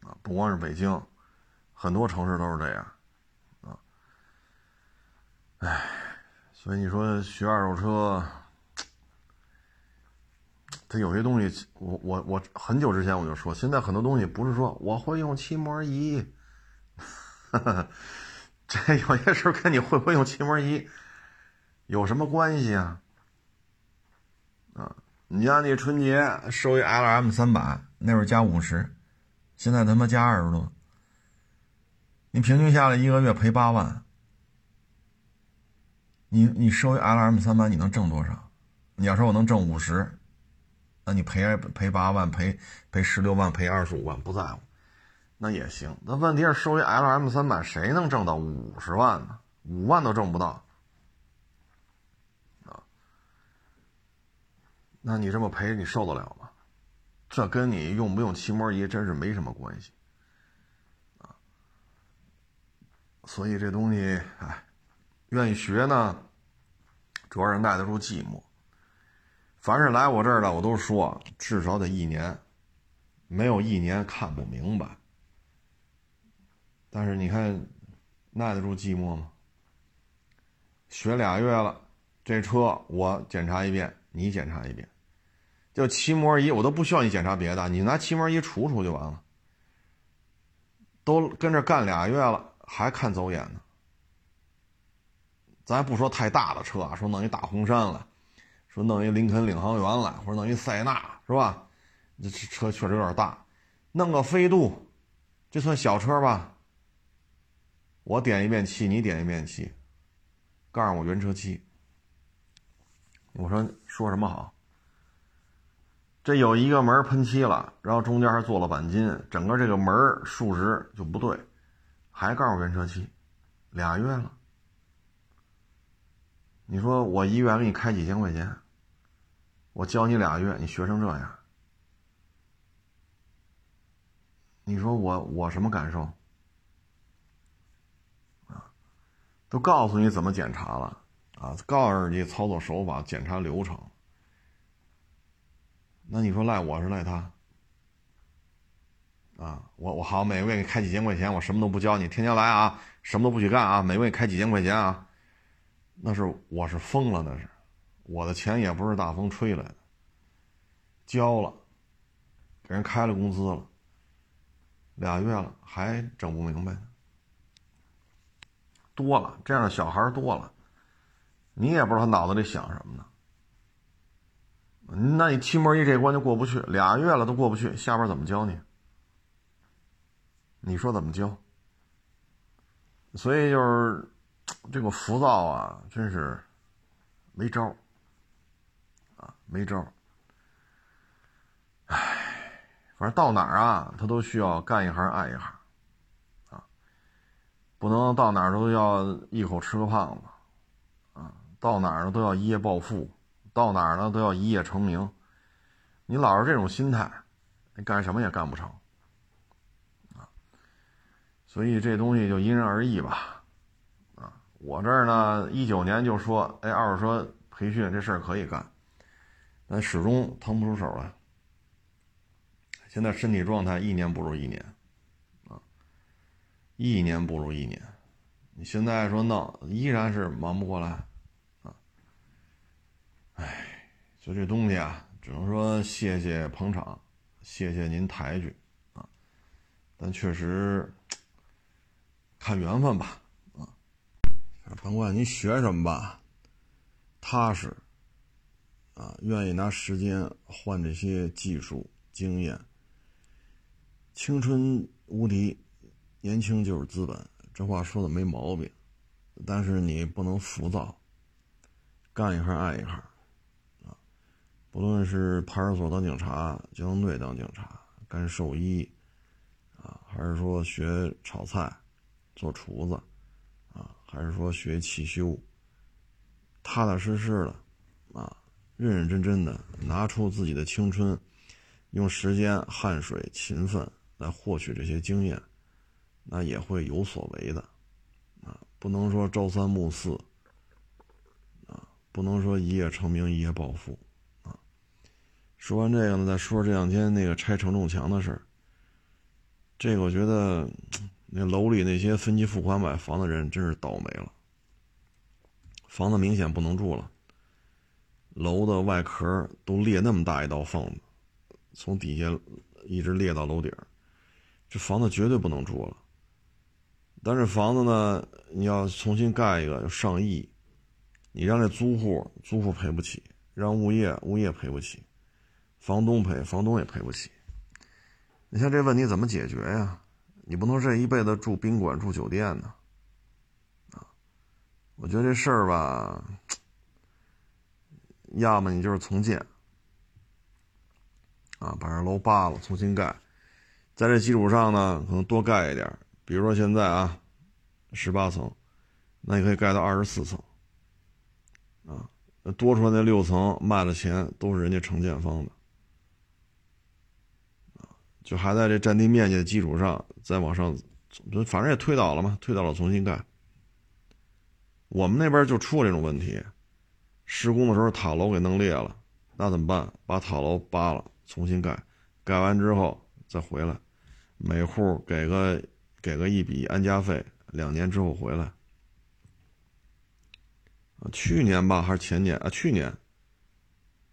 啊，不光是北京，很多城市都是这样，啊，哎，所以你说学二手车，它有些东西，我我我很久之前我就说，现在很多东西不是说我会用漆膜仪，这有些事跟你会不会用漆膜仪有什么关系啊？啊，你像那春节收一 L M 三百，那会儿加五十，现在他妈加二十多，你平均下来一个月赔八万，你你收一 L M 三百，你能挣多少？你要说我能挣五十，那你赔赔八万，赔赔十六万，赔二十五万不在乎，那也行。那问题是收一 L M 三百，谁能挣到五十万呢？五万都挣不到啊。那你这么赔，你受得了吗？这跟你用不用漆膜仪真是没什么关系，啊。所以这东西，哎，愿意学呢，主要是耐得住寂寞。凡是来我这儿的，我都说至少得一年，没有一年看不明白。但是你看，耐得住寂寞吗？学俩月了，这车我检查一遍，你检查一遍。就漆膜仪，我都不需要你检查别的，你拿漆膜仪除除就完了。都跟这干俩月了，还看走眼呢。咱不说太大的车啊，说弄一大红山了，说弄一林肯领航员来，或者弄一塞纳，是吧？这车确实有点大。弄个飞度，这算小车吧？我点一遍漆，你点一遍漆，告诉我原车漆。我说说什么好？这有一个门喷漆了，然后中间还做了钣金，整个这个门数值就不对，还告诉我原车漆，俩月了。你说我一月给你开几千块钱，我教你俩月，你学成这样，你说我我什么感受？啊，都告诉你怎么检查了啊，告诉你操作手法、检查流程。那你说赖我是赖他？啊，我我好，每个月给你开几千块钱，我什么都不教你，天天来啊，什么都不许干啊，每个月开几千块钱啊，那是我是疯了，那是我的钱也不是大风吹来的，交了，给人开了工资了，俩月了还整不明白，多了这样的小孩多了，你也不知道他脑子里想什么呢。那你期末一这关就过不去，俩月了都过不去，下边怎么教你？你说怎么教？所以就是 这个浮躁啊，真是没招啊，没招唉，反正到哪儿啊，他都需要干一行爱一行啊，不能到哪儿都要一口吃个胖子啊，到哪儿呢都要一夜暴富。到哪儿呢都要一夜成名，你老是这种心态，你干什么也干不成啊。所以这东西就因人而异吧，我这儿呢一九年就说，哎，二手车培训这事儿可以干，但始终腾不出手来。现在身体状态一年不如一年，啊，一年不如一年。你现在说弄，依然是忙不过来。啊哎，就这东西啊，只能说谢谢捧场，谢谢您抬举啊，但确实看缘分吧，甭管你学什么吧，踏实啊，愿意拿时间换这些技术经验，青春无敌，年轻就是资本，这话说的没毛病，但是你不能浮躁，干一行爱一行。不论是派出所当警察、交通队当警察、干兽医，啊，还是说学炒菜、做厨子，啊，还是说学汽修，踏踏实实的，啊，认认真真的拿出自己的青春，用时间、汗水、勤奋来获取这些经验，那也会有所为的，啊，不能说朝三暮四，啊，不能说一夜成名、一夜暴富。啊说完这个呢，再说这两天那个拆承重墙的事儿。这个我觉得那楼里那些分期付款买房的人真是倒霉了，房子明显不能住了，楼的外壳都裂那么大一道缝子，从底下一直裂到楼顶，这房子绝对不能住了。但是房子呢，你要重新盖一个要上亿，你让这租户租户赔不起，让物业物业赔不起，房东赔房东也赔不起。你像这问题怎么解决呀？你不能这一辈子住宾馆住酒店呢，啊！我觉得这事儿吧，要么你就是重建，啊，把这楼扒了重新盖，在这基础上呢，可能多盖一点。比如说现在啊，十八层，那你可以盖到二十四层，啊，多出来那六层卖了钱都是人家承建方的，就还在这占地面积的基础上再往上，反正也推倒了嘛，推倒了重新盖。我们那边就出过这种问题，施工的时候塔楼给弄裂了，那怎么办？把塔楼扒了重新盖，盖完之后再回来，每户给个。给个一笔安家费，两年之后回来。啊，去年吧还是前年啊？去年，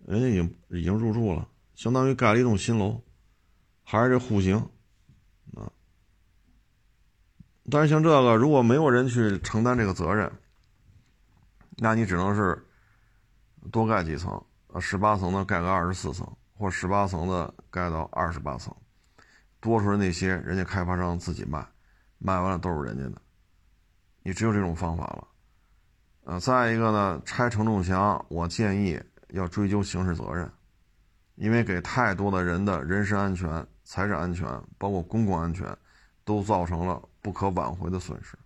人家已经已经入住了，相当于盖了一栋新楼，还是这户型，啊。但是像这个，如果没有人去承担这个责任，那你只能是多盖几层，呃，十八层的盖个二十四层，或十八层的盖到二十八层，多出来那些人家开发商自己卖。卖完了都是人家的，你只有这种方法了，呃，再一个呢，拆承重墙，我建议要追究刑事责任，因为给太多的人的人身安全、财产安全，包括公共安全，都造成了不可挽回的损失。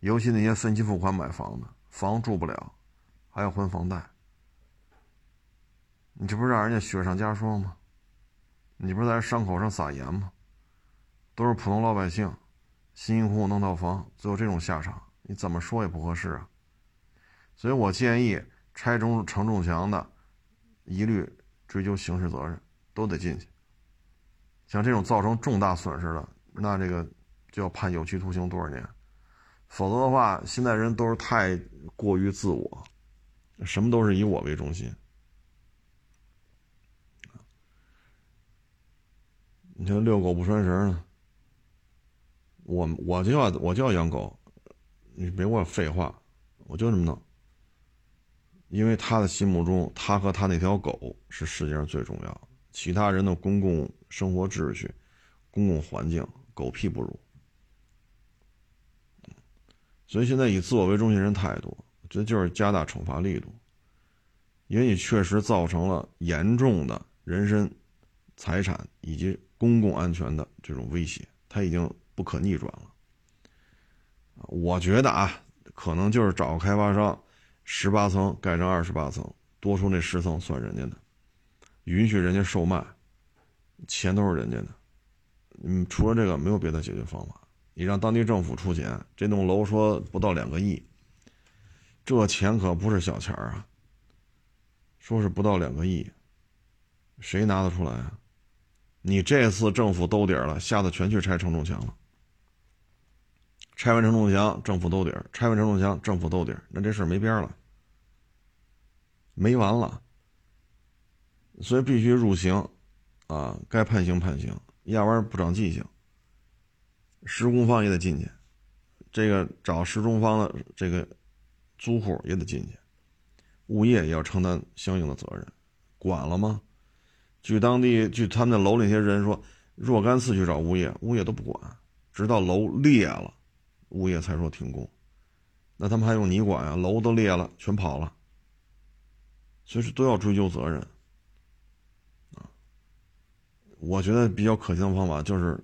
尤其那些分期付款买房的，房住不了，还要还房贷，你这不是让人家雪上加霜吗？你不是在伤口上撒盐吗？都是普通老百姓。辛辛苦苦弄套房，最后这种下场，你怎么说也不合适啊。所以我建议拆中承重墙的，一律追究刑事责任，都得进去。像这种造成重大损失的，那这个就要判有期徒刑多少年？否则的话，现在人都是太过于自我，什么都是以我为中心。你像遛狗不拴绳呢？我我就要我就要养狗，你别给我废话，我就这么弄。因为他的心目中，他和他那条狗是世界上最重要，其他人的公共生活秩序、公共环境，狗屁不如。所以现在以自我为中心人太多，这就是加大惩罚力度，因为你确实造成了严重的人身、财产以及公共安全的这种威胁，它已经。不可逆转了，我觉得啊，可能就是找个开发商，十八层盖成二十八层，多出那十层算人家的，允许人家售卖，钱都是人家的。嗯，除了这个没有别的解决方法。你让当地政府出钱，这栋楼说不到两个亿，这钱可不是小钱啊。说是不到两个亿，谁拿得出来啊？你这次政府兜底了，下次全去拆承重墙了。拆完承重墙，政府兜底儿；拆完承重墙，政府兜底儿。那这事儿没边儿了，没完了。所以必须入刑，啊，该判刑判刑，要不然不长记性。施工方也得进去，这个找施工方的这个租户也得进去，物业也要承担相应的责任。管了吗？据当地据他们那楼那些人说，若干次去找物业，物业都不管，直到楼裂了。物业才说停工，那他们还用你管呀？楼都裂了，全跑了，所以说都要追究责任。我觉得比较可行的方法就是，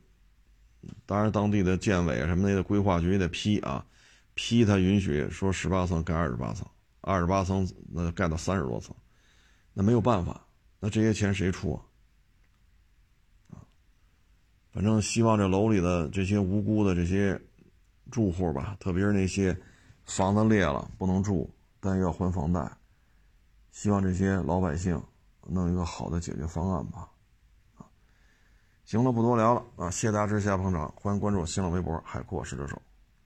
当然当地的建委什么的规划局也得批啊，批他允许说十八层盖二十八层，二十八层那盖到三十多层，那没有办法，那这些钱谁出啊？反正希望这楼里的这些无辜的这些。住户吧，特别是那些房子裂了不能住，但又要还房贷，希望这些老百姓能有一个好的解决方案吧。行了，不多聊了啊！谢谢大家支持，谢谢捧场，欢迎关注新浪微博“海阔试车手”。